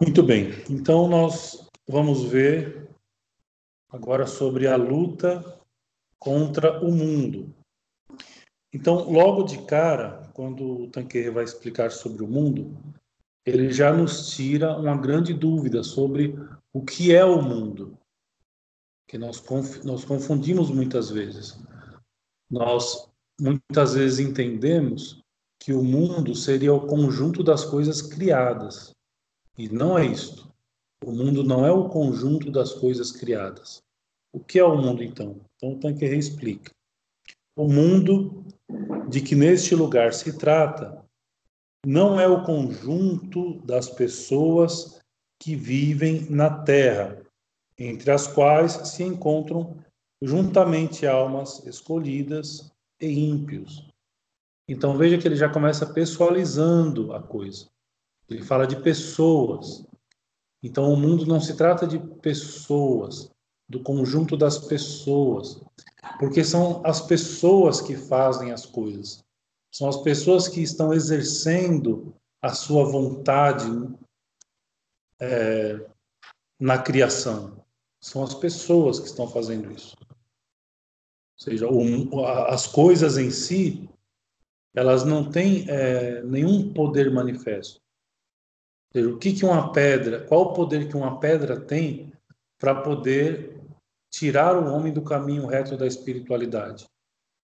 Muito bem, então nós vamos ver agora sobre a luta contra o mundo. Então, logo de cara, quando o Tanqueray vai explicar sobre o mundo, ele já nos tira uma grande dúvida sobre o que é o mundo, que nós, nós confundimos muitas vezes. Nós muitas vezes entendemos que o mundo seria o conjunto das coisas criadas, e não é isto. O mundo não é o conjunto das coisas criadas. O que é o mundo, então? Então, Tanqueray explica. O mundo de que neste lugar se trata não é o conjunto das pessoas que vivem na terra, entre as quais se encontram juntamente almas escolhidas e ímpios. Então veja que ele já começa pessoalizando a coisa. Ele fala de pessoas. Então o mundo não se trata de pessoas, do conjunto das pessoas, porque são as pessoas que fazem as coisas. São as pessoas que estão exercendo a sua vontade é, na criação. São as pessoas que estão fazendo isso. Ou seja, o, as coisas em si, elas não têm é, nenhum poder manifesto. Seja, o que, que uma pedra, qual o poder que uma pedra tem para poder tirar o homem do caminho reto da espiritualidade?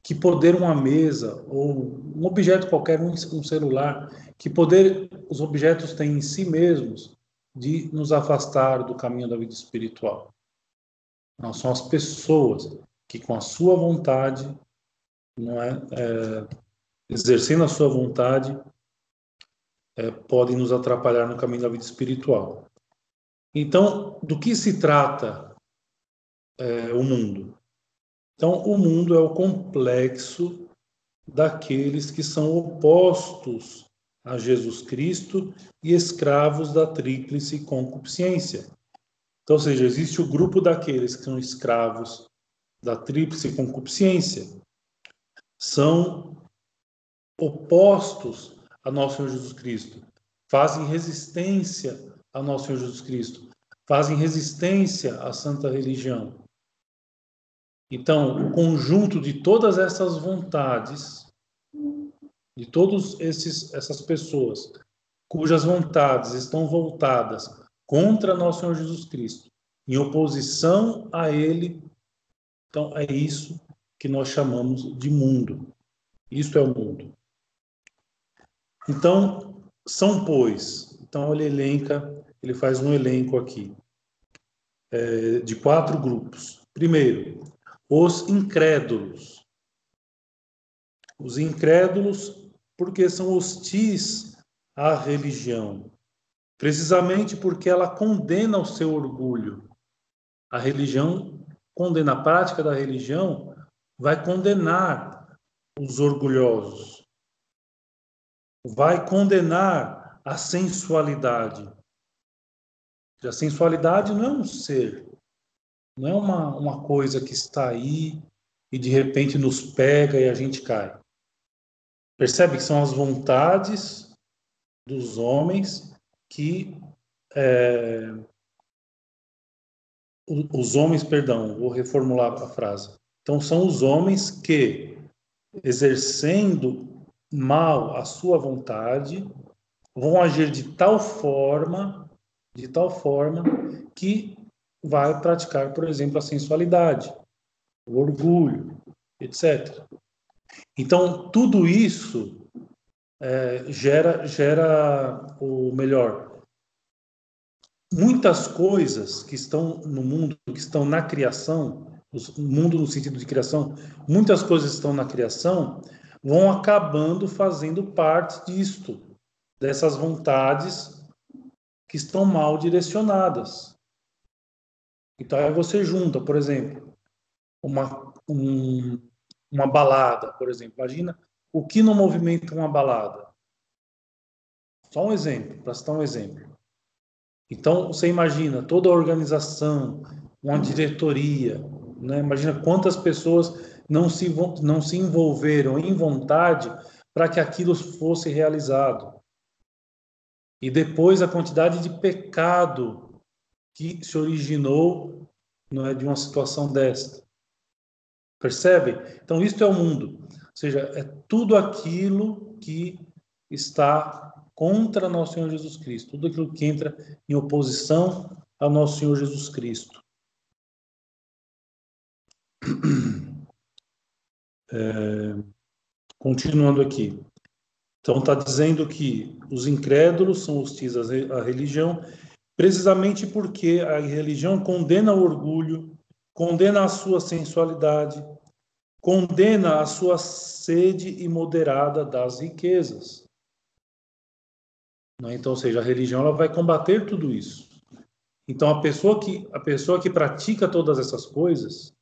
que poder uma mesa ou um objeto qualquer, um, celular, que poder os objetos têm em si mesmos de nos afastar do caminho da vida espiritual. Não são as pessoas que com a sua vontade, não é, é exercendo a sua vontade, é, podem nos atrapalhar no caminho da vida espiritual. Então, do que se trata é, o mundo? Então, o mundo é o complexo daqueles que são opostos a Jesus Cristo e escravos da tríplice concupiscência. Então, ou seja, existe o grupo daqueles que são escravos da tríplice concupiscência, são opostos a nosso Senhor Jesus Cristo, fazem resistência a nosso Senhor Jesus Cristo, fazem resistência à santa religião. Então, o conjunto de todas essas vontades, de todas essas pessoas cujas vontades estão voltadas contra nosso Senhor Jesus Cristo, em oposição a Ele, então é isso que nós chamamos de mundo. Isto é o mundo. Então, são, pois, então ele elenca, ele faz um elenco aqui é, de quatro grupos. Primeiro, os incrédulos. Os incrédulos, porque são hostis à religião, precisamente porque ela condena o seu orgulho. A religião condena a prática da religião, vai condenar os orgulhosos, vai condenar a sensualidade. A sensualidade não é um ser, não é uma, uma coisa que está aí e de repente nos pega e a gente cai. Percebe que são as vontades dos homens que. É, os homens, perdão, vou reformular a frase. Então, são os homens que, exercendo mal a sua vontade, vão agir de tal forma, de tal forma que vai praticar, por exemplo, a sensualidade, o orgulho, etc. Então, tudo isso é, gera, gera o melhor. Muitas coisas que estão no mundo, que estão na criação, o mundo no sentido de criação, muitas coisas estão na criação, vão acabando fazendo parte disto, dessas vontades que estão mal direcionadas. Então aí você junta, por exemplo, uma, um, uma balada, por exemplo. Imagina o que não movimenta uma balada. Só um exemplo, para citar um exemplo. Então você imagina toda a organização, uma diretoria, né? imagina quantas pessoas não se, não se envolveram em vontade para que aquilo fosse realizado. e depois a quantidade de pecado que se originou não é de uma situação desta. Percebe? Então isto é o mundo, ou seja, é tudo aquilo que está contra nosso Senhor Jesus Cristo, tudo aquilo que entra em oposição ao nosso Senhor Jesus Cristo. É, continuando aqui. Então, está dizendo que os incrédulos são hostis à religião, precisamente porque a religião condena o orgulho, condena a sua sensualidade, condena a sua sede imoderada das riquezas. Então, ou seja, a religião ela vai combater tudo isso. Então, a pessoa que a pessoa que pratica todas essas coisas,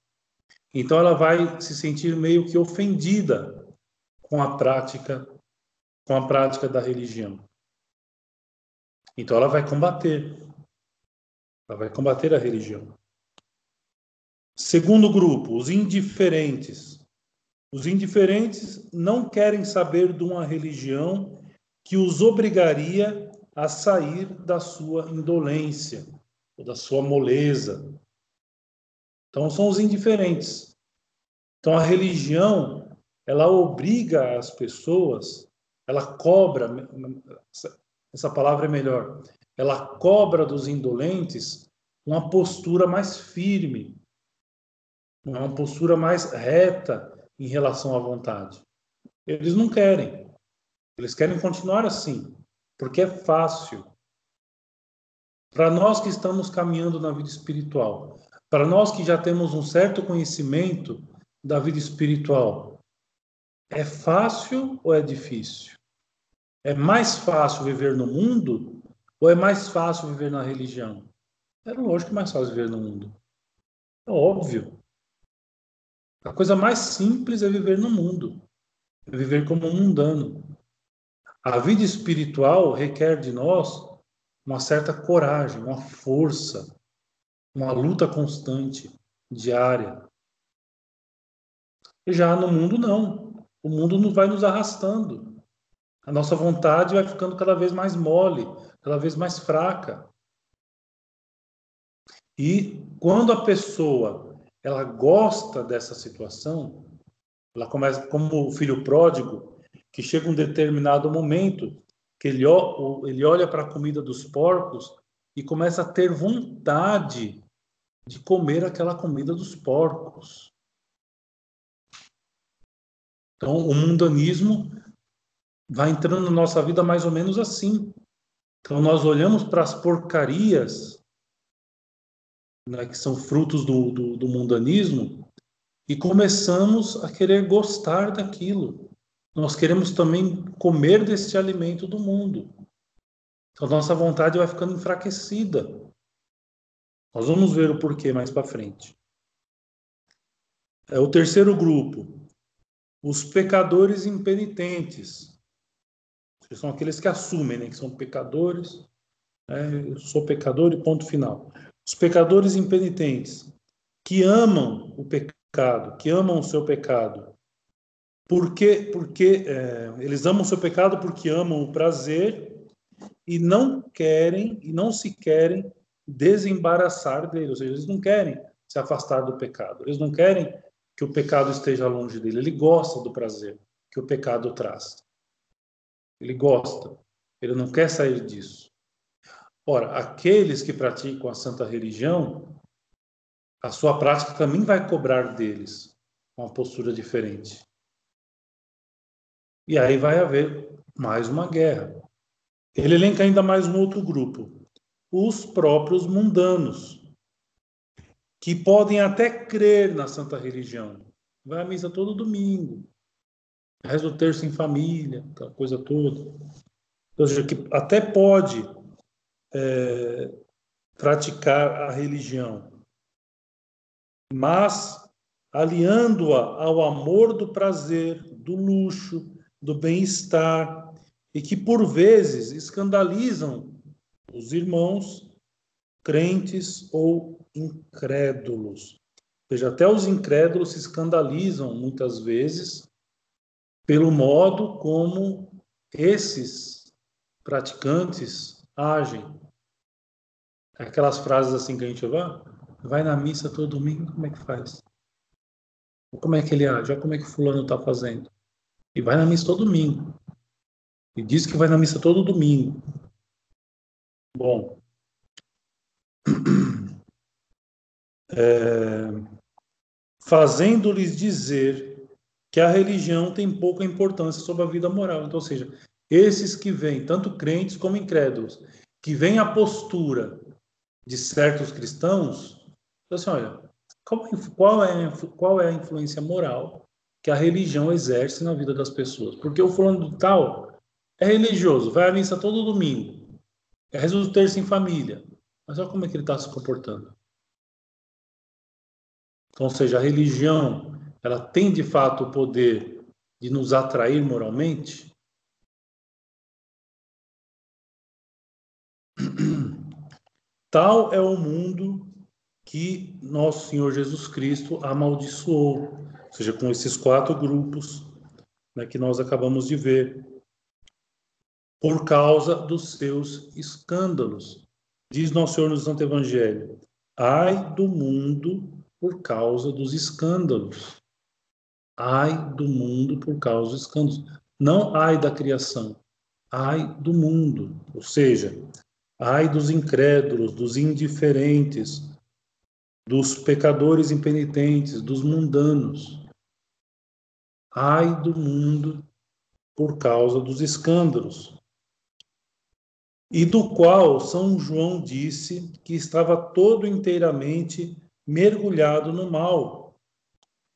então ela vai se sentir meio que ofendida com a prática com a prática da religião. Então ela vai combater. Ela vai combater a religião. Segundo grupo, os indiferentes. Os indiferentes não querem saber de uma religião que os obrigaria a sair da sua indolência, ou da sua moleza. Então são os indiferentes. Então a religião, ela obriga as pessoas, ela cobra, essa palavra é melhor, ela cobra dos indolentes uma postura mais firme, uma postura mais reta em relação à vontade. Eles não querem. Eles querem continuar assim, porque é fácil. Para nós que estamos caminhando na vida espiritual, para nós que já temos um certo conhecimento da vida espiritual, é fácil ou é difícil? É mais fácil viver no mundo ou é mais fácil viver na religião? É lógico que é mais fácil viver no mundo. É óbvio. A coisa mais simples é viver no mundo, é viver como um mundano. A vida espiritual requer de nós uma certa coragem, uma força, uma luta constante, diária. E já no mundo, não. O mundo não vai nos arrastando. A nossa vontade vai ficando cada vez mais mole, cada vez mais fraca. E quando a pessoa ela gosta dessa situação, ela começa como o filho pródigo, que chega um determinado momento que ele, ele olha para a comida dos porcos e começa a ter vontade de comer aquela comida dos porcos. Então, o mundanismo vai entrando na nossa vida mais ou menos assim. Então, nós olhamos para as porcarias né, que são frutos do, do, do mundanismo e começamos a querer gostar daquilo nós queremos também comer deste alimento do mundo. Então, nossa vontade vai ficando enfraquecida. Nós vamos ver o porquê mais para frente. É o terceiro grupo, os pecadores impenitentes. São aqueles que assumem né, que são pecadores. Né, eu sou pecador e ponto final. Os pecadores impenitentes, que amam o pecado, que amam o seu pecado, porque, porque é, eles amam o seu pecado porque amam o prazer e não querem e não se querem desembaraçar dele, ou seja, eles não querem se afastar do pecado, eles não querem que o pecado esteja longe dele, ele gosta do prazer que o pecado traz. Ele gosta, ele não quer sair disso. Ora, aqueles que praticam a santa religião, a sua prática também vai cobrar deles uma postura diferente. E aí vai haver mais uma guerra. Ele elenca ainda mais um outro grupo, os próprios mundanos, que podem até crer na santa religião. Vai à missa todo domingo, reza o terço em família, aquela coisa toda. Ou seja, que até pode é, praticar a religião, mas aliando-a ao amor do prazer, do luxo, do bem-estar e que por vezes escandalizam os irmãos crentes ou incrédulos. Ou seja, até os incrédulos se escandalizam muitas vezes pelo modo como esses praticantes agem. Aquelas frases assim que a gente vai, vai na missa todo domingo, como é que faz? Como é que ele age? Olha como é que fulano está fazendo. E vai na missa todo domingo. E diz que vai na missa todo domingo. Bom. É, Fazendo-lhes dizer que a religião tem pouca importância sobre a vida moral. Então, ou seja, esses que vêm, tanto crentes como incrédulos, que vêm a postura de certos cristãos, assim, olha, qual é, qual é a influência moral que a religião exerce na vida das pessoas? Porque o fulano tal é religioso, vai à missa todo domingo, é resolve do terço em família, mas olha como é que ele está se comportando. Então, ou seja, a religião, ela tem de fato o poder de nos atrair moralmente? Tal é o mundo que nosso Senhor Jesus Cristo amaldiçoou, ou seja, com esses quatro grupos né, que nós acabamos de ver, por causa dos seus escândalos. Diz nosso Senhor no Santo Evangelho: ai do mundo por causa dos escândalos. Ai do mundo por causa dos escândalos. Não ai da criação, ai do mundo. Ou seja, ai dos incrédulos, dos indiferentes, dos pecadores impenitentes, dos mundanos. Ai do mundo por causa dos escândalos. E do qual São João disse que estava todo inteiramente mergulhado no mal.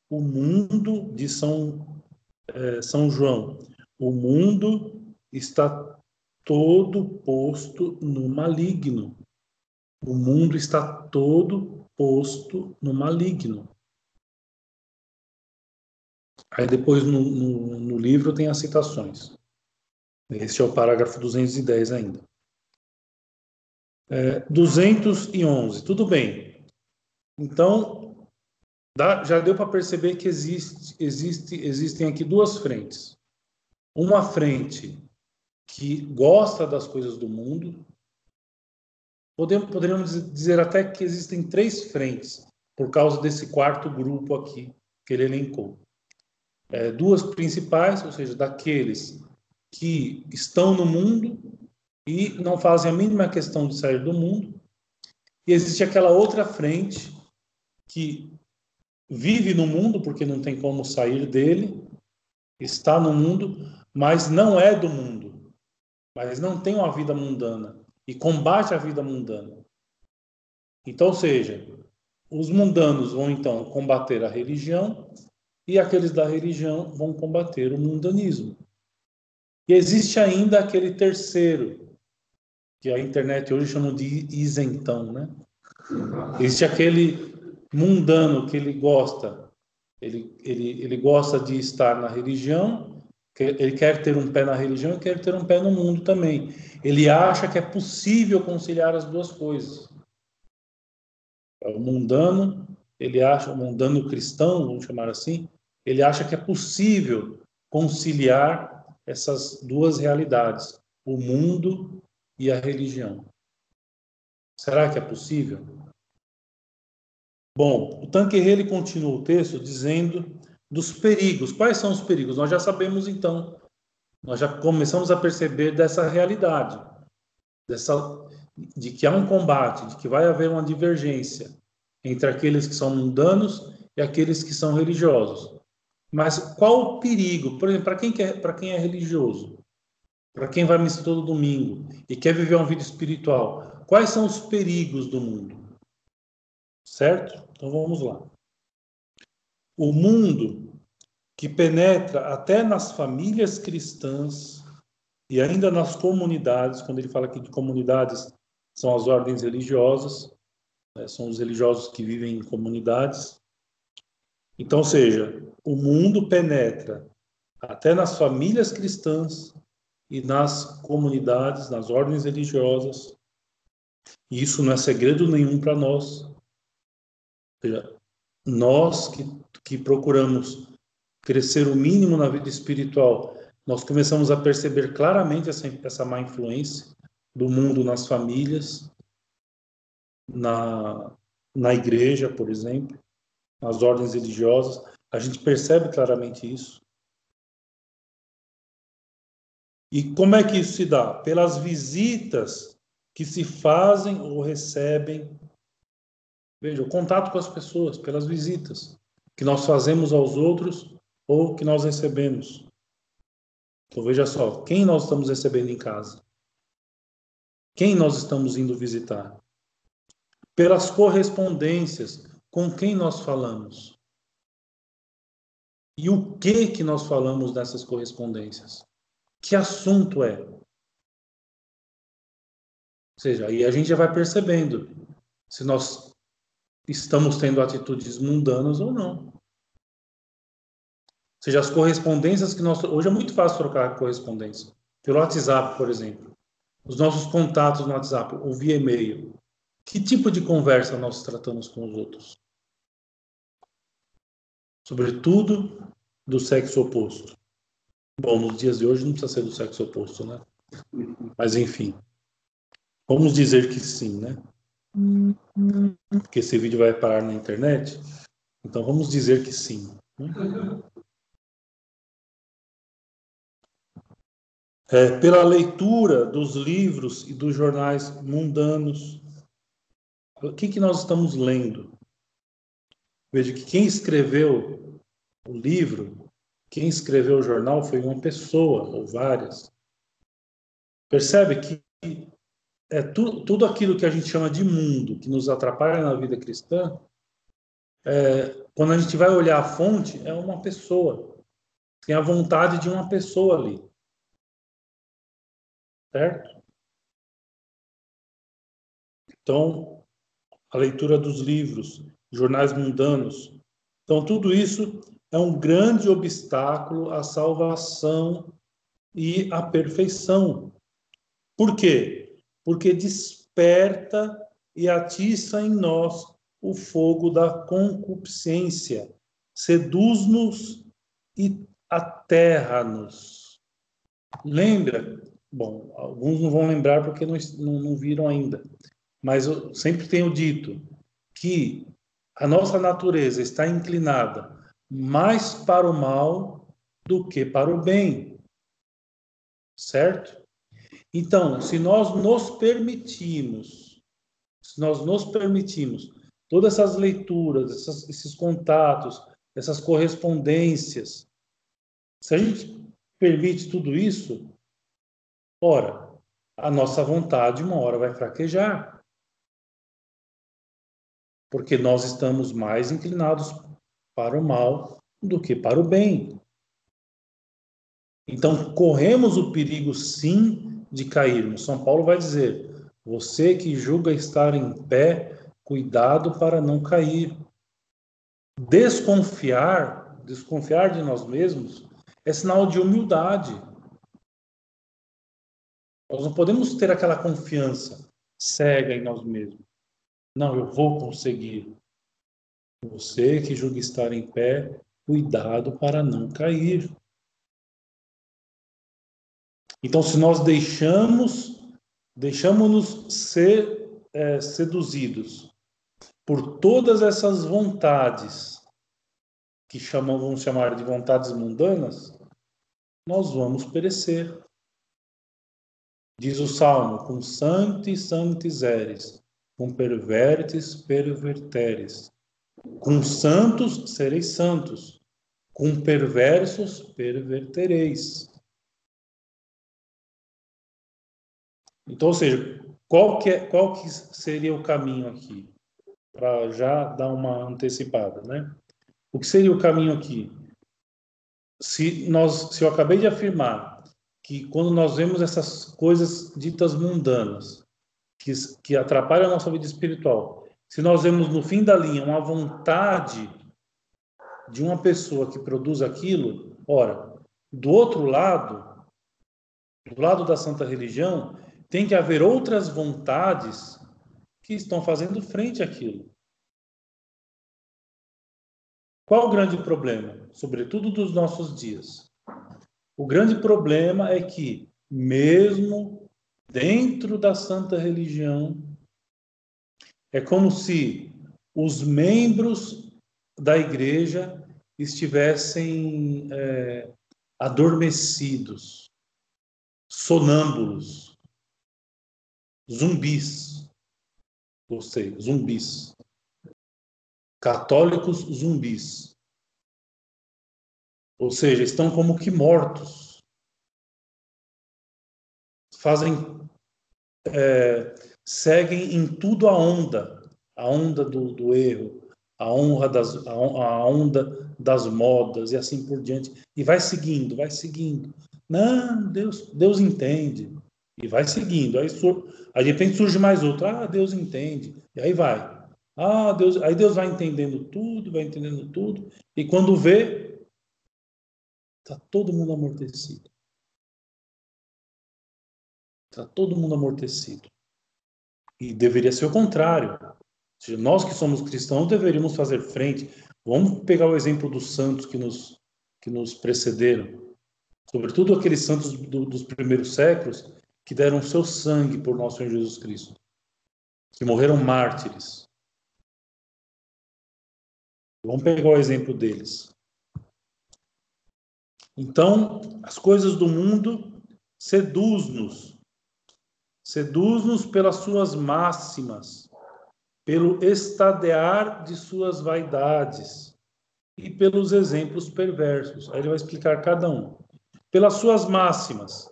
O mundo de São, é, São João, o mundo está todo posto no maligno. O mundo está todo posto no maligno. Aí depois no, no, no livro tem as citações. Esse é o parágrafo 210 ainda. É, 211. Tudo bem. Então, dá, já deu para perceber que existe, existe, existem aqui duas frentes. Uma frente que gosta das coisas do mundo. Podemos, poderíamos dizer até que existem três frentes, por causa desse quarto grupo aqui que ele elencou. É, duas principais, ou seja, daqueles que estão no mundo e não fazem a mínima questão de sair do mundo. E existe aquela outra frente que vive no mundo porque não tem como sair dele, está no mundo, mas não é do mundo, mas não tem uma vida mundana e combate a vida mundana. Então, ou seja, os mundanos vão então combater a religião e aqueles da religião vão combater o mundanismo. E existe ainda aquele terceiro, que a internet hoje chama de isentão, né? Existe aquele mundano que ele gosta, ele, ele, ele gosta de estar na religião, ele quer ter um pé na religião e quer ter um pé no mundo também. Ele acha que é possível conciliar as duas coisas. É o mundano, ele acha, o mundano cristão, vamos chamar assim, ele acha que é possível conciliar essas duas realidades, o mundo e a religião. Será que é possível? Bom, o Tanqueray ele continua o texto dizendo dos perigos. Quais são os perigos? Nós já sabemos então, nós já começamos a perceber dessa realidade, dessa de que há um combate, de que vai haver uma divergência entre aqueles que são mundanos e aqueles que são religiosos. Mas qual o perigo? Por exemplo, para quem, para quem é religioso, para quem vai missa todo domingo e quer viver uma vida espiritual, quais são os perigos do mundo? Certo? Então vamos lá. O mundo que penetra até nas famílias cristãs e ainda nas comunidades, quando ele fala aqui de comunidades, são as ordens religiosas, né, são os religiosos que vivem em comunidades. Então, ou seja, o mundo penetra até nas famílias cristãs e nas comunidades, nas ordens religiosas. E isso não é segredo nenhum para nós nós que, que procuramos crescer o mínimo na vida espiritual, nós começamos a perceber claramente essa, essa má influência do mundo nas famílias, na, na igreja, por exemplo, nas ordens religiosas. A gente percebe claramente isso. E como é que isso se dá? Pelas visitas que se fazem ou recebem. Veja, o contato com as pessoas, pelas visitas que nós fazemos aos outros ou que nós recebemos. Então veja só, quem nós estamos recebendo em casa? Quem nós estamos indo visitar? Pelas correspondências, com quem nós falamos? E o que que nós falamos nessas correspondências? Que assunto é? Ou seja, aí a gente já vai percebendo se nós estamos tendo atitudes mundanas ou não. Ou seja, as correspondências que nós. Hoje é muito fácil trocar correspondência. Pelo WhatsApp, por exemplo. Os nossos contatos no WhatsApp ou via e-mail. Que tipo de conversa nós tratamos com os outros? Sobretudo do sexo oposto. Bom, nos dias de hoje não precisa ser do sexo oposto, né? Mas enfim. Vamos dizer que sim, né? Porque esse vídeo vai parar na internet. Então vamos dizer que sim. Né? É, pela leitura dos livros e dos jornais mundanos. O que, que nós estamos lendo? Veja que quem escreveu o livro quem escreveu o jornal foi uma pessoa ou várias. Percebe que é tu, tudo aquilo que a gente chama de mundo, que nos atrapalha na vida cristã, é, quando a gente vai olhar a fonte, é uma pessoa. Tem a vontade de uma pessoa ali. Certo? Então, a leitura dos livros, jornais mundanos. Então, tudo isso é um grande obstáculo à salvação e à perfeição. Por quê? Porque desperta e atiça em nós o fogo da concupiscência, seduz-nos e aterra-nos. Lembra? Bom, alguns não vão lembrar porque não, não, não viram ainda, mas eu sempre tenho dito que a nossa natureza está inclinada mais para o mal do que para o bem. Certo? Então, se nós nos permitimos, se nós nos permitimos todas essas leituras, essas, esses contatos, essas correspondências, se a gente permite tudo isso, ora, a nossa vontade uma hora vai fraquejar. Porque nós estamos mais inclinados para o mal do que para o bem. Então, corremos o perigo, sim, de cairmos. São Paulo vai dizer: você que julga estar em pé, cuidado para não cair. Desconfiar, desconfiar de nós mesmos, é sinal de humildade. Nós não podemos ter aquela confiança cega em nós mesmos. Não, eu vou conseguir. Você que julga estar em pé, cuidado para não cair. Então, se nós deixamos, deixamos-nos ser é, seduzidos por todas essas vontades que chamam, vamos chamar de vontades mundanas, nós vamos perecer. Diz o Salmo, com santi santis eres, com pervertes perverteres. Com santos sereis santos, com perversos pervertereis. Então, ou seja, qual que, é, qual que seria o caminho aqui? Para já dar uma antecipada, né? O que seria o caminho aqui? Se, nós, se eu acabei de afirmar que quando nós vemos essas coisas ditas mundanas, que, que atrapalham a nossa vida espiritual, se nós vemos no fim da linha uma vontade de uma pessoa que produz aquilo, ora, do outro lado, do lado da santa religião, tem que haver outras vontades que estão fazendo frente àquilo. Qual o grande problema, sobretudo dos nossos dias? O grande problema é que, mesmo dentro da santa religião, é como se os membros da igreja estivessem é, adormecidos, sonâmbulos, zumbis. Gostei, zumbis. Católicos zumbis. Ou seja, estão como que mortos. Fazem. É, seguem em tudo a onda a onda do, do erro, a honra das, a, onda das modas e assim por diante. E vai seguindo, vai seguindo. Não, Deus, Deus entende. E vai seguindo. Aí, sur... aí de repente surge mais outro. Ah, Deus entende. E aí vai. Ah, Deus, aí Deus vai entendendo tudo, vai entendendo tudo. E quando vê, está todo mundo amortecido. Está todo mundo amortecido. E deveria ser o contrário. Nós que somos cristãos deveríamos fazer frente. Vamos pegar o exemplo dos santos que nos, que nos precederam, sobretudo aqueles santos do, dos primeiros séculos que deram seu sangue por nosso Senhor Jesus Cristo, que morreram mártires. Vamos pegar o exemplo deles. Então, as coisas do mundo seduz-nos, seduz-nos pelas suas máximas pelo estadear de suas vaidades e pelos exemplos perversos. Aí ele vai explicar cada um. Pelas suas máximas,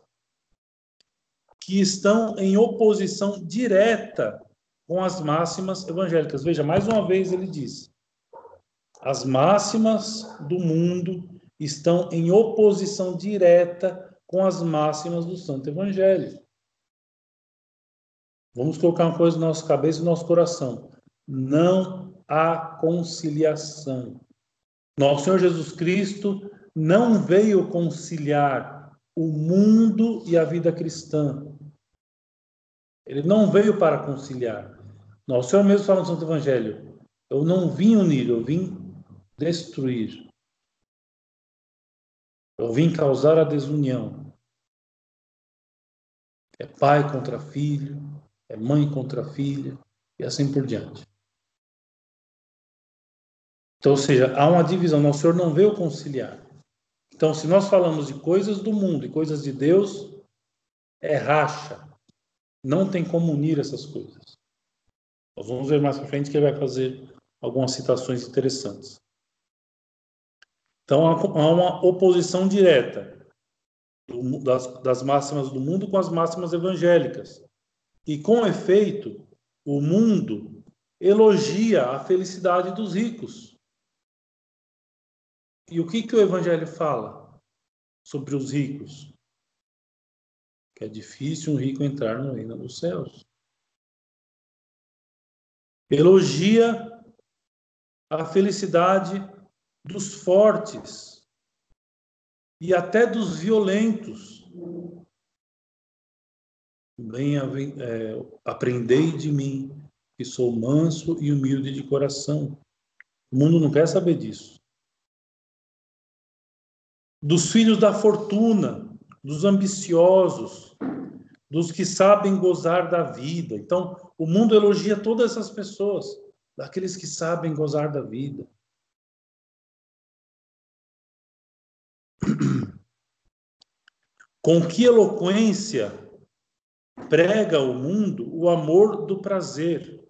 que estão em oposição direta com as máximas evangélicas. Veja, mais uma vez ele diz: as máximas do mundo estão em oposição direta com as máximas do Santo Evangelho. Vamos colocar uma coisa na nossa cabeça e no nosso coração. Não há conciliação. Nosso Senhor Jesus Cristo não veio conciliar o mundo e a vida cristã. Ele não veio para conciliar. Nosso Senhor mesmo fala no Santo Evangelho: Eu não vim unir, eu vim destruir. Eu vim causar a desunião. É pai contra filho, é mãe contra filha e assim por diante. Então, ou seja, há uma divisão. Nosso Senhor não veio conciliar. Então, se nós falamos de coisas do mundo e coisas de Deus, é racha. Não tem como unir essas coisas. Nós vamos ver mais para frente que ele vai fazer algumas citações interessantes. Então, há uma oposição direta das, das máximas do mundo com as máximas evangélicas. E com efeito, o mundo elogia a felicidade dos ricos. E o que, que o Evangelho fala sobre os ricos? Que é difícil um rico entrar no reino dos céus. Elogia a felicidade dos fortes e até dos violentos. Bem, é, aprendei de mim, que sou manso e humilde de coração. O mundo não quer saber disso. Dos filhos da fortuna, dos ambiciosos, dos que sabem gozar da vida. Então, o mundo elogia todas essas pessoas, daqueles que sabem gozar da vida. Com que eloquência prega ao mundo o amor do prazer.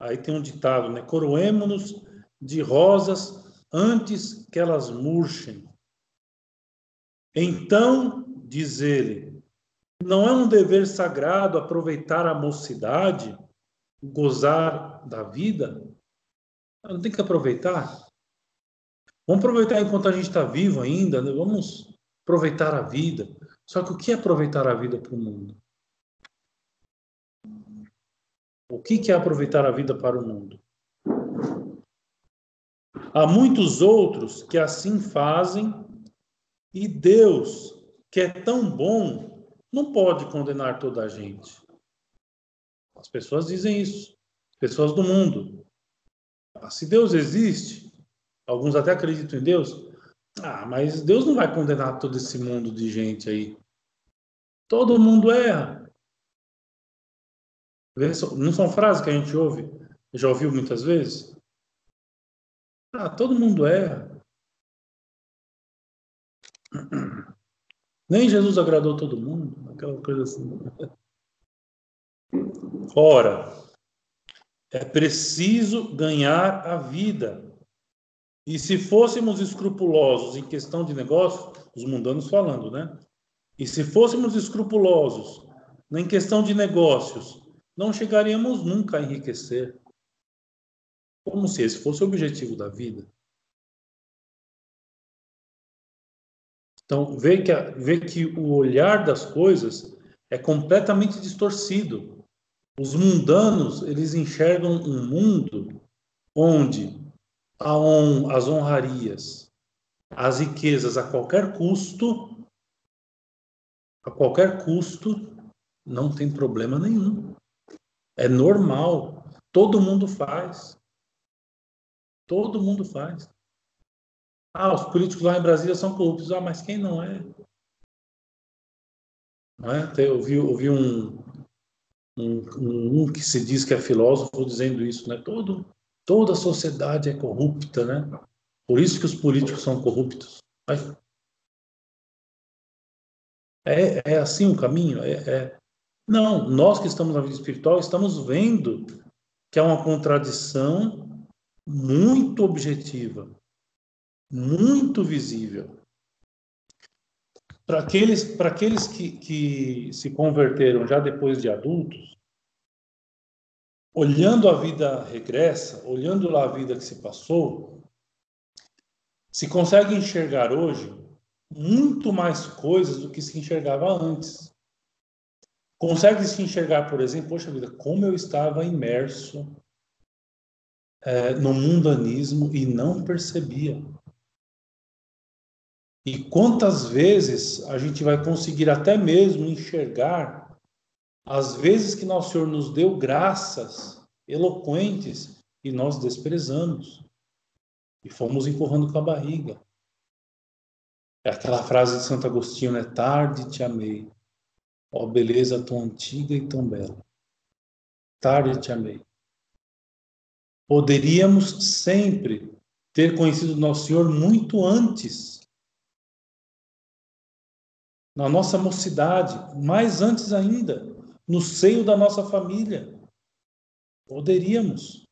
Aí tem um ditado, né? Coroemo-nos de rosas antes que elas murchem. Então, diz ele, não é um dever sagrado aproveitar a mocidade, gozar da vida? Não tem que aproveitar? Vamos aproveitar enquanto a gente está vivo ainda, né? vamos aproveitar a vida. Só que o que é aproveitar a vida para o mundo? O que é aproveitar a vida para o mundo? Há muitos outros que assim fazem e Deus, que é tão bom, não pode condenar toda a gente. As pessoas dizem isso, pessoas do mundo. Se Deus existe, alguns até acreditam em Deus, Ah, mas Deus não vai condenar todo esse mundo de gente aí. Todo mundo erra. Não são frases que a gente ouve, já ouviu muitas vezes? Ah, todo mundo erra. Nem Jesus agradou todo mundo, aquela coisa assim. Ora, é preciso ganhar a vida. E se fôssemos escrupulosos em questão de negócio, os mundanos falando, né? E se fôssemos escrupulosos em questão de negócios, não chegaríamos nunca a enriquecer. Como se esse fosse o objetivo da vida. Então, vê que, vê que o olhar das coisas é completamente distorcido. Os mundanos, eles enxergam um mundo onde on, as honrarias, as riquezas a qualquer custo, a qualquer custo, não tem problema nenhum. É normal. Todo mundo faz. Todo mundo faz. Ah, os políticos lá em Brasília são corruptos. Ah, mas quem não é? Não é? Eu vi, eu vi um, um, um, que se diz que é filósofo dizendo isso, né? Todo, toda a sociedade é corrupta, né? Por isso que os políticos são corruptos. É, é assim o caminho? É, é... Não, nós que estamos na vida espiritual estamos vendo que é uma contradição muito objetiva muito visível. Para aqueles, aqueles que, que se converteram já depois de adultos, olhando a vida regressa, olhando lá a vida que se passou, se consegue enxergar hoje muito mais coisas do que se enxergava antes. Consegue se enxergar, por exemplo, poxa vida, como eu estava imerso é, no mundanismo e não percebia. E quantas vezes a gente vai conseguir até mesmo enxergar as vezes que nosso Senhor nos deu graças eloquentes e nós desprezamos e fomos empurrando com a barriga. É aquela frase de Santo Agostinho, né? Tarde te amei, ó beleza tão antiga e tão bela. Tarde te amei. Poderíamos sempre ter conhecido nosso Senhor muito antes na nossa mocidade, mais antes ainda, no seio da nossa família. Poderíamos.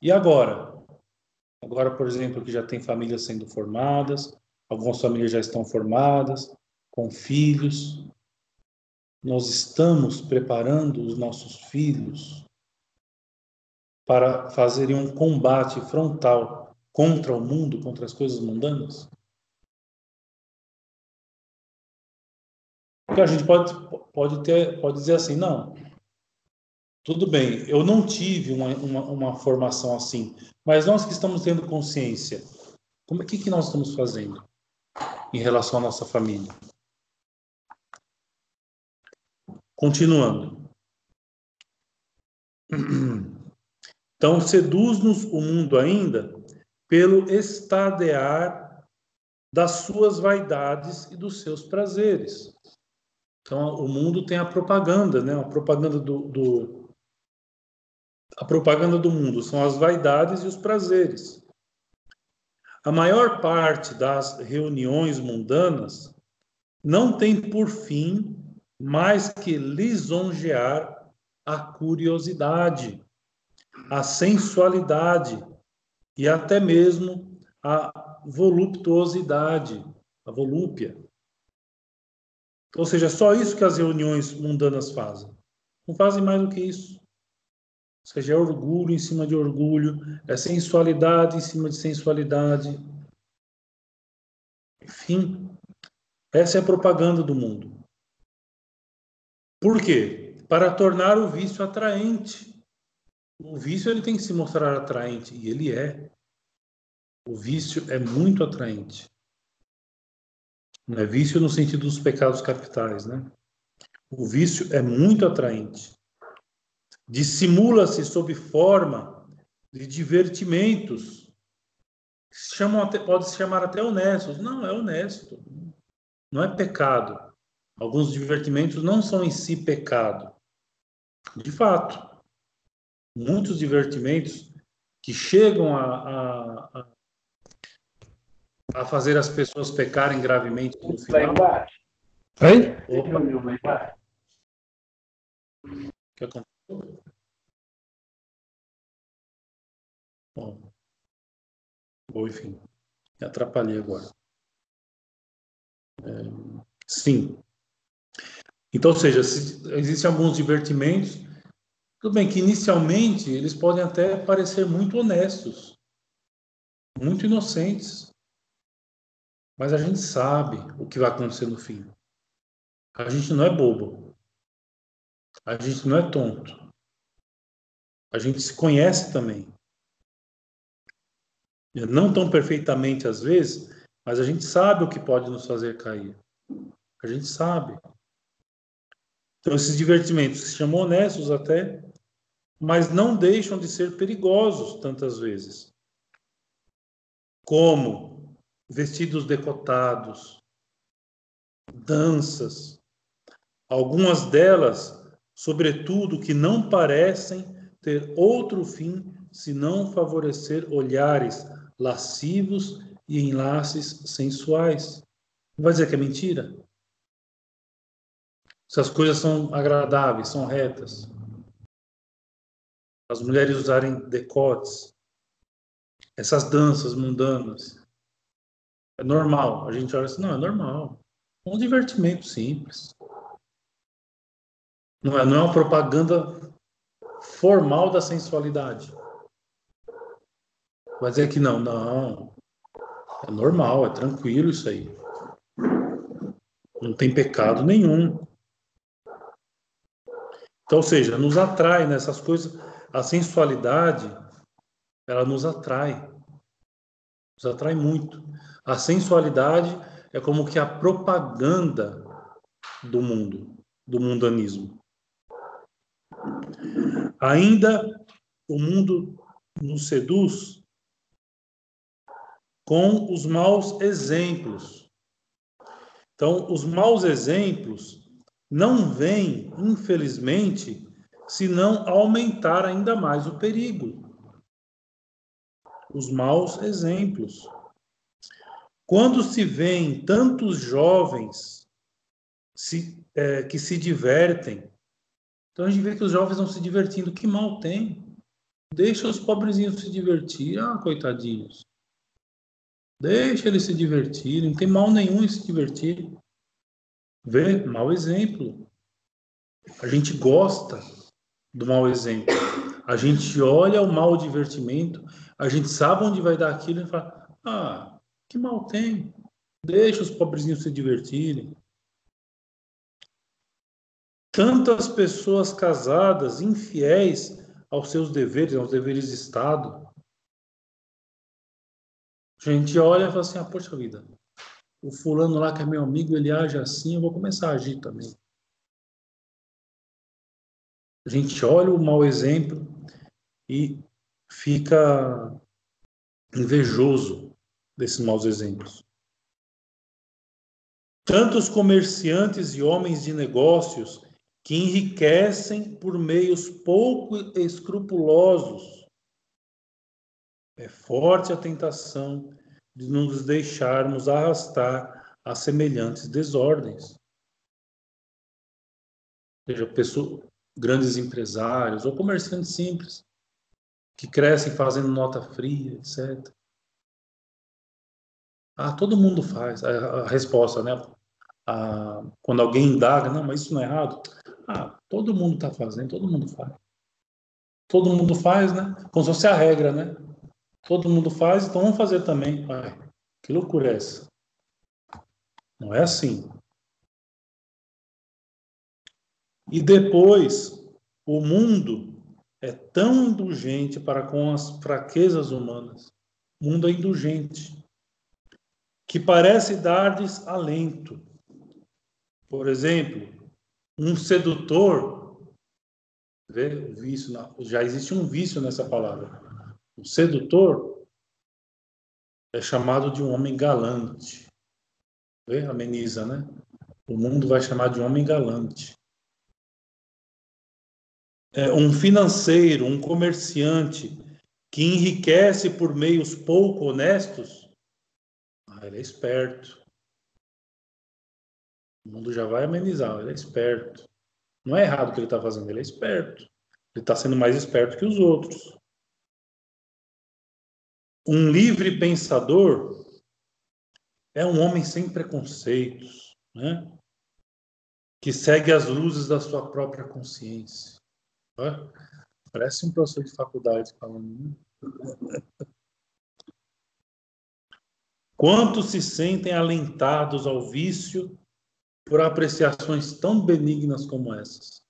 E agora? Agora, por exemplo, que já tem famílias sendo formadas, algumas famílias já estão formadas, com filhos. Nós estamos preparando os nossos filhos para fazerem um combate frontal contra o mundo, contra as coisas mundanas? Porque a gente pode, pode, ter, pode dizer assim, não, tudo bem, eu não tive uma, uma, uma formação assim, mas nós que estamos tendo consciência, como é que, que nós estamos fazendo em relação à nossa família? Continuando. Então, seduz-nos o mundo ainda pelo estadear das suas vaidades e dos seus prazeres. Então, o mundo tem a propaganda, né? A propaganda do, do, a propaganda do mundo são as vaidades e os prazeres. A maior parte das reuniões mundanas não tem por fim mais que lisonjear a curiosidade, a sensualidade e até mesmo a voluptuosidade, a volúpia. Ou seja, só isso que as reuniões mundanas fazem. Não fazem mais do que isso. Ou seja, é orgulho em cima de orgulho, é sensualidade em cima de sensualidade. Enfim, essa é a propaganda do mundo. Por quê? Para tornar o vício atraente. O vício ele tem que se mostrar atraente, e ele é. O vício é muito atraente. Não é vício no sentido dos pecados capitais, né? O vício é muito atraente. Dissimula-se sob forma de divertimentos, chamam pode se chamar até honestos. Não, é honesto. Não é pecado. Alguns divertimentos não são em si pecado. De fato, muitos divertimentos que chegam a, a, a, a fazer as pessoas pecarem gravemente no final. Oi? Opa. O que aconteceu? Bom, ou enfim, me atrapalhei agora. É, sim. Então, ou seja, se, existem alguns divertimentos, tudo bem que inicialmente eles podem até parecer muito honestos, muito inocentes, mas a gente sabe o que vai acontecer no fim. A gente não é bobo. A gente não é tonto. A gente se conhece também. Não tão perfeitamente às vezes, mas a gente sabe o que pode nos fazer cair. A gente sabe. Então, esses divertimentos se chamam honestos até, mas não deixam de ser perigosos tantas vezes. Como vestidos decotados, danças, algumas delas, sobretudo, que não parecem ter outro fim senão favorecer olhares lascivos e enlaces sensuais. Não vai dizer que é mentira? Se as coisas são agradáveis, são retas. As mulheres usarem decotes, essas danças mundanas. É normal. A gente olha assim, não, é normal. É um divertimento simples. Não é, não é uma propaganda formal da sensualidade. Vai dizer que não, não. É normal, é tranquilo isso aí. Não tem pecado nenhum. Então, ou seja, nos atrai nessas coisas. A sensualidade, ela nos atrai. Nos atrai muito. A sensualidade é como que a propaganda do mundo, do mundanismo. Ainda o mundo nos seduz com os maus exemplos. Então, os maus exemplos não vêm, infelizmente, se não aumentar ainda mais o perigo. Os maus exemplos. Quando se vêem tantos jovens se, é, que se divertem, então a gente vê que os jovens vão se divertindo, que mal tem? Deixa os pobrezinhos se divertir, ah, coitadinhos. Deixa eles se divertirem, não tem mal nenhum em se divertir. Vê, mau exemplo. A gente gosta do mau exemplo. A gente olha o mau divertimento, a gente sabe onde vai dar aquilo e fala: ah, que mal tem? Deixa os pobrezinhos se divertirem. Tantas pessoas casadas, infiéis aos seus deveres, aos deveres de Estado, a gente olha e fala assim, ah, poxa vida, o fulano lá que é meu amigo, ele age assim, eu vou começar a agir também. A gente olha o mau exemplo e fica invejoso desses maus exemplos. Tantos comerciantes e homens de negócios que enriquecem por meios pouco escrupulosos é forte a tentação de nos deixarmos arrastar a semelhantes desordens. Ou seja, pessoas, grandes empresários ou comerciantes simples que crescem fazendo nota fria, etc. Ah, todo mundo faz. A, resposta, né? A, quando alguém indaga, não, mas isso não é errado. Ah, todo mundo está fazendo, todo mundo faz. Todo mundo faz, né? Como se fosse a regra, né? Todo mundo faz, então vamos fazer também. Ai, que loucura é essa? Não é assim. E depois, o mundo é tão indulgente para com as fraquezas humanas. O mundo é indulgente. Que parece dar-lhes alento. Por exemplo, um sedutor, vê o vício, já existe um vício nessa palavra um sedutor, é chamado de um homem galante. Vê? Ameniza, né? O mundo vai chamar de homem galante. É um financeiro, um comerciante que enriquece por meios pouco honestos, ah, ele é esperto. O mundo já vai amenizar, ele é esperto. Não é errado o que ele está fazendo, ele é esperto. Ele está sendo mais esperto que os outros. Um livre pensador é um homem sem preconceitos, né? que segue as luzes da sua própria consciência. Parece um professor de faculdade falando. Né? Quantos se sentem alentados ao vício por apreciações tão benignas como essas?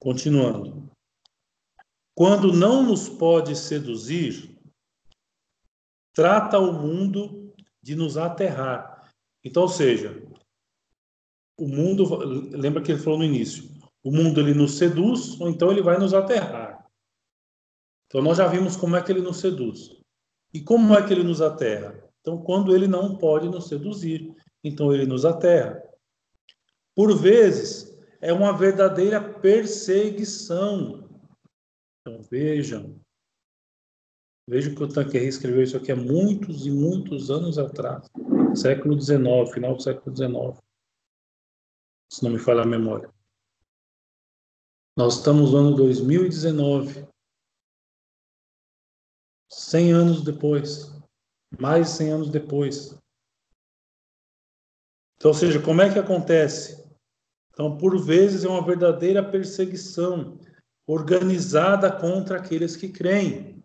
Continuando. Quando não nos pode seduzir, trata o mundo de nos aterrar. Então, ou seja, o mundo, lembra que ele falou no início, o mundo ele nos seduz ou então ele vai nos aterrar. Então nós já vimos como é que ele nos seduz. E como é que ele nos aterra? Então quando ele não pode nos seduzir, então ele nos aterra. Por vezes é uma verdadeira perseguição. Então vejam, vejam que o Tanqueray escreveu isso aqui há muitos e muitos anos atrás, século XIX, final do século XIX, se não me falha a memória. Nós estamos no ano 2019, 100 anos depois, mais de 100 anos depois. Então, ou seja, como é que acontece? Então, por vezes é uma verdadeira perseguição organizada contra aqueles que creem.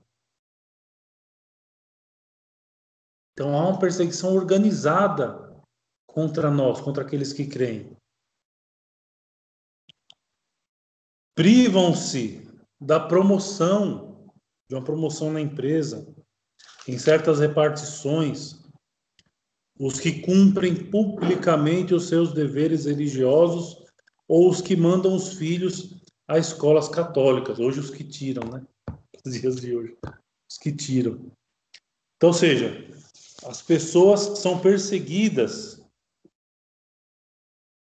Então, há uma perseguição organizada contra nós, contra aqueles que creem. Privam-se da promoção, de uma promoção na empresa, em certas repartições, os que cumprem publicamente os seus deveres religiosos ou os que mandam os filhos a escolas católicas, hoje os que tiram, né? Os dias de hoje, os que tiram. Então, ou seja, as pessoas são perseguidas,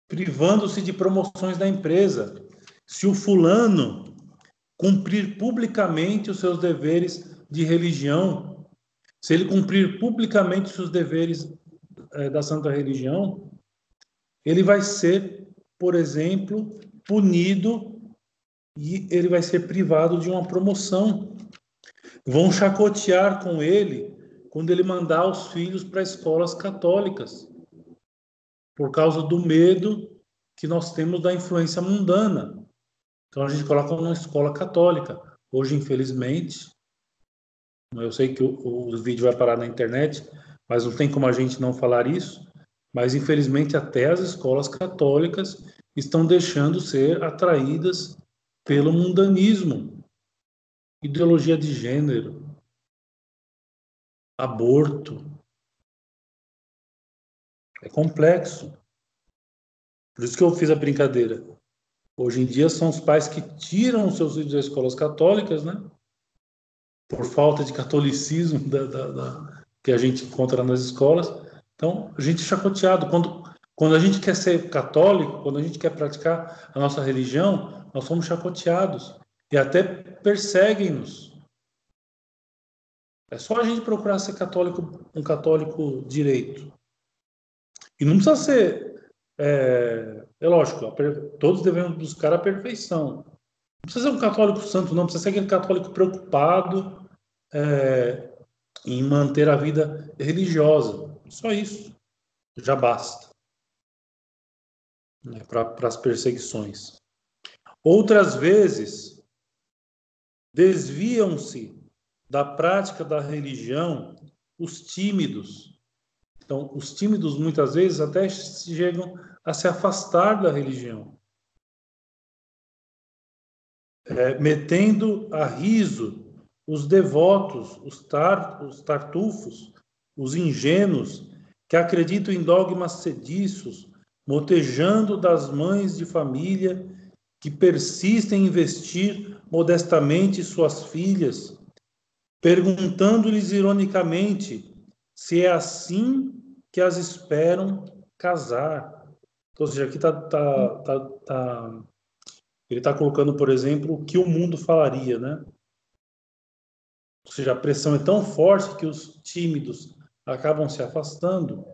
privando-se de promoções da empresa. Se o fulano cumprir publicamente os seus deveres de religião, se ele cumprir publicamente os seus deveres é, da santa religião, ele vai ser por exemplo, punido e ele vai ser privado de uma promoção. Vão chacotear com ele quando ele mandar os filhos para escolas católicas, por causa do medo que nós temos da influência mundana. Então a gente coloca uma escola católica. Hoje, infelizmente, eu sei que o, o vídeo vai parar na internet, mas não tem como a gente não falar isso. Mas, infelizmente, até as escolas católicas estão deixando ser atraídas pelo mundanismo, ideologia de gênero, aborto. É complexo. Por isso que eu fiz a brincadeira. Hoje em dia são os pais que tiram os seus filhos das escolas católicas, né? Por falta de catolicismo da, da, da, que a gente encontra nas escolas então, a gente é chacoteado. Quando, quando a gente quer ser católico, quando a gente quer praticar a nossa religião, nós somos chacoteados e até perseguem-nos. É só a gente procurar ser católico, um católico direito. E não precisa ser. É, é lógico, todos devemos buscar a perfeição. Não precisa ser um católico santo, não. Precisa ser aquele católico preocupado é, em manter a vida religiosa. Só isso. Já basta. Né, Para as perseguições. Outras vezes, desviam-se da prática da religião os tímidos. Então, os tímidos muitas vezes até chegam a se afastar da religião. É, metendo a riso os devotos, os, tar, os tartufos, os ingênuos que acreditam em dogmas sediços, motejando das mães de família que persistem em investir modestamente suas filhas, perguntando-lhes ironicamente se é assim que as esperam casar. Então, ou seja, aqui tá, tá, tá, tá ele está colocando, por exemplo, o que o mundo falaria, né? Ou seja, a pressão é tão forte que os tímidos acabam se afastando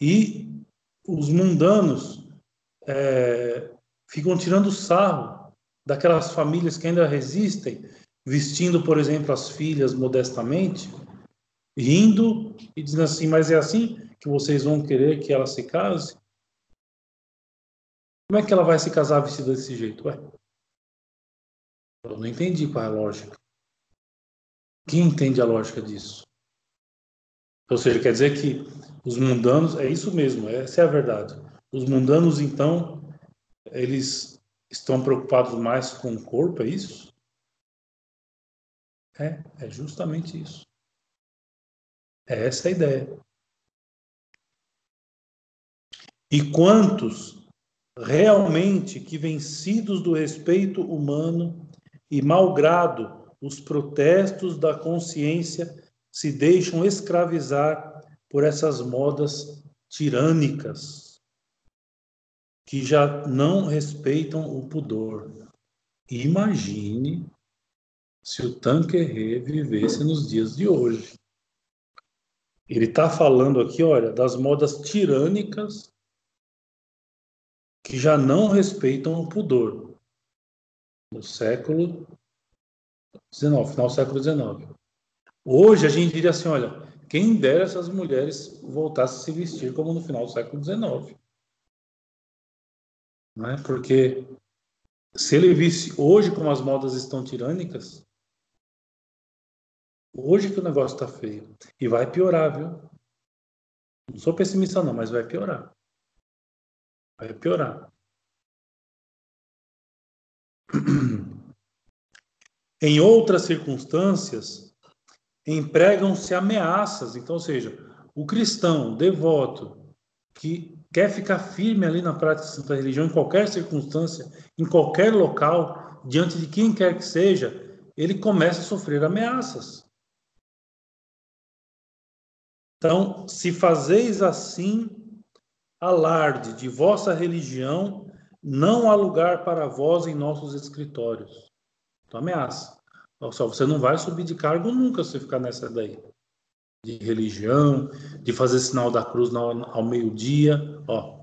e os mundanos é, ficam tirando sarro daquelas famílias que ainda resistem, vestindo, por exemplo, as filhas modestamente, rindo e dizendo assim: Mas é assim que vocês vão querer que ela se case? Como é que ela vai se casar vestida desse jeito? Ué? Eu não entendi qual é a lógica. Quem entende a lógica disso? Ou seja, quer dizer que os mundanos, é isso mesmo, essa é a verdade. Os mundanos, então, eles estão preocupados mais com o corpo, é isso? É, é justamente isso. É essa a ideia. E quantos realmente que vencidos do respeito humano e malgrado os protestos da consciência se deixam escravizar por essas modas tirânicas que já não respeitam o pudor. Imagine se o Tanquerê vivesse nos dias de hoje. Ele está falando aqui, olha, das modas tirânicas que já não respeitam o pudor no século XIX, final do século XIX. Hoje a gente diria assim, olha, quem dera essas mulheres voltassem a se vestir como no final do século XIX. Não é? Porque se ele visse hoje como as modas estão tirânicas, hoje que o negócio está feio. E vai piorar, viu? Não sou pessimista não, mas vai piorar. Vai piorar. Em outras circunstâncias, empregam-se ameaças. Então, ou seja, o cristão devoto que quer ficar firme ali na prática da religião, em qualquer circunstância, em qualquer local, diante de quem quer que seja, ele começa a sofrer ameaças. Então, se fazeis assim, alarde de vossa religião, não há lugar para vós em nossos escritórios. Então, ameaça. Só você não vai subir de cargo nunca se ficar nessa daí. De religião, de fazer sinal da cruz ao meio-dia. Ó,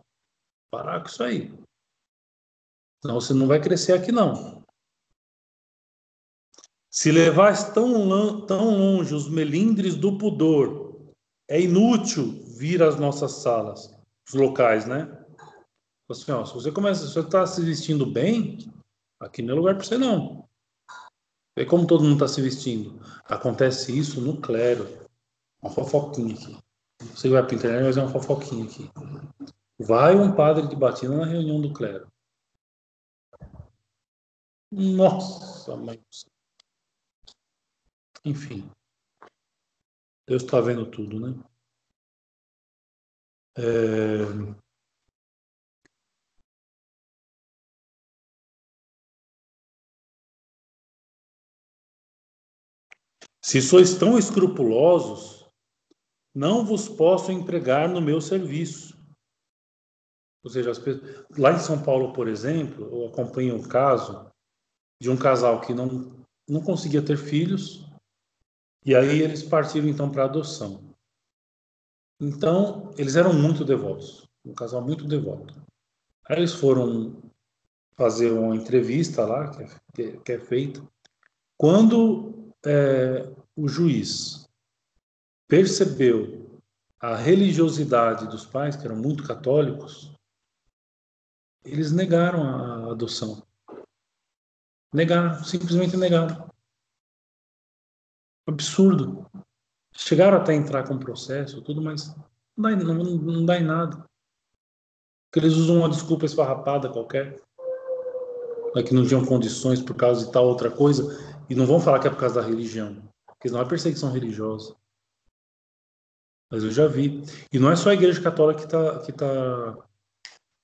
parar com isso aí. Senão você não vai crescer aqui, não. Se levais tão, tão longe os melindres do pudor, é inútil vir às nossas salas os locais, né? Assim, ó, se você começa, se você está se vestindo bem, aqui não é lugar para você não. Vê como todo mundo está se vestindo. Acontece isso no clero. Uma fofoquinha aqui. Você vai para a internet, mas é uma fofoquinha aqui. Vai um padre de batina na reunião do clero. Nossa, mãe. Enfim. Deus está vendo tudo, né? Se sois tão escrupulosos, não vos posso empregar no meu serviço. Ou seja, lá em São Paulo, por exemplo, eu acompanho um caso de um casal que não, não conseguia ter filhos, e aí eles partiram então para adoção. Então, eles eram muito devotos, um casal muito devoto. Aí eles foram fazer uma entrevista lá, que é, que é feita. Quando é, o juiz percebeu a religiosidade dos pais, que eram muito católicos, eles negaram a adoção. Negaram, simplesmente negaram. Absurdo. Chegaram até a entrar com processo, tudo, mas não dá, não, não dá em nada. Porque eles usam uma desculpa esfarrapada qualquer, é que não tinham condições por causa de tal outra coisa, e não vão falar que é por causa da religião, porque não é perseguição religiosa. Mas eu já vi. E não é só a Igreja Católica que, tá, que, tá,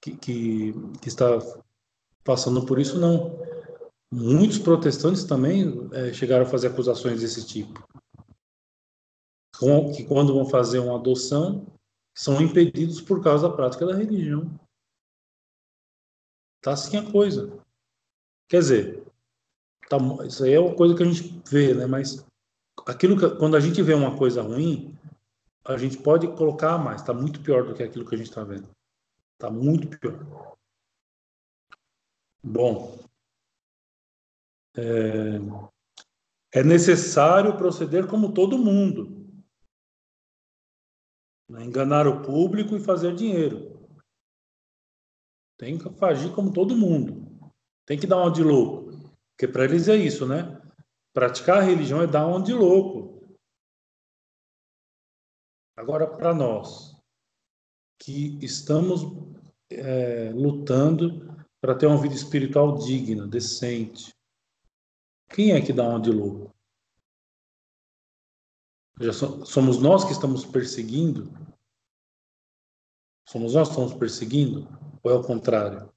que, que, que está passando por isso, não. Muitos protestantes também é, chegaram a fazer acusações desse tipo. Que quando vão fazer uma adoção, são impedidos por causa da prática da religião. Tá assim a coisa. Quer dizer, tá, isso aí é uma coisa que a gente vê, né? Mas aquilo que, quando a gente vê uma coisa ruim, a gente pode colocar mais. Está muito pior do que aquilo que a gente está vendo. Está muito pior. Bom, é, é necessário proceder como todo mundo. Né? Enganar o público e fazer dinheiro. Tem que agir como todo mundo. Tem que dar uma de louco. Porque para eles é isso, né? Praticar a religião é dar uma de louco. Agora, para nós, que estamos é, lutando para ter uma vida espiritual digna, decente, quem é que dá uma de louco? Já somos nós que estamos perseguindo? Somos nós que estamos perseguindo? Ou é o contrário?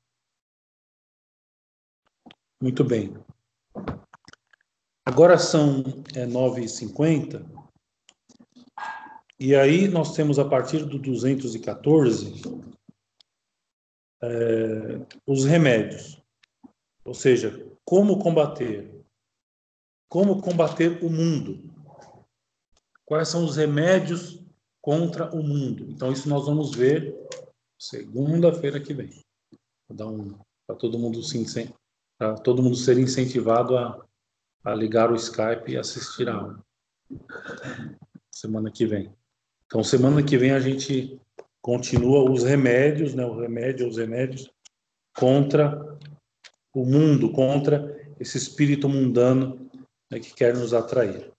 Muito bem. Agora são é, 9h50. E aí nós temos a partir do 214 é, os remédios. Ou seja, como combater como combater o mundo? Quais são os remédios contra o mundo? Então, isso nós vamos ver segunda-feira que vem. Vou dar um para todo mundo se para todo mundo ser incentivado a, a ligar o Skype e assistir a aula. Semana que vem. Então, semana que vem a gente continua os remédios, né? O remédio, os remédios contra o mundo, contra esse espírito mundano né, que quer nos atrair.